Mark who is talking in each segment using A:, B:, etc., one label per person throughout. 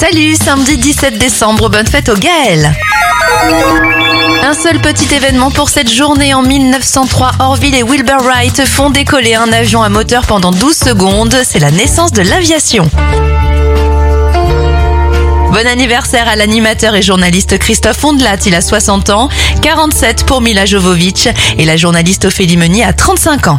A: Salut, samedi 17 décembre, bonne fête au Gaël. Un seul petit événement pour cette journée en 1903, Orville et Wilbur Wright font décoller un avion à moteur pendant 12 secondes, c'est la naissance de l'aviation. Bon anniversaire à l'animateur et journaliste Christophe Ondelat, il a 60 ans, 47 pour Mila Jovovic et la journaliste Ophélie Meunier a 35 ans.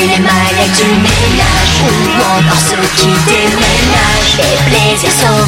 B: les mailles du ménage ou encore ceux qui déménagent? Les plaisirs sont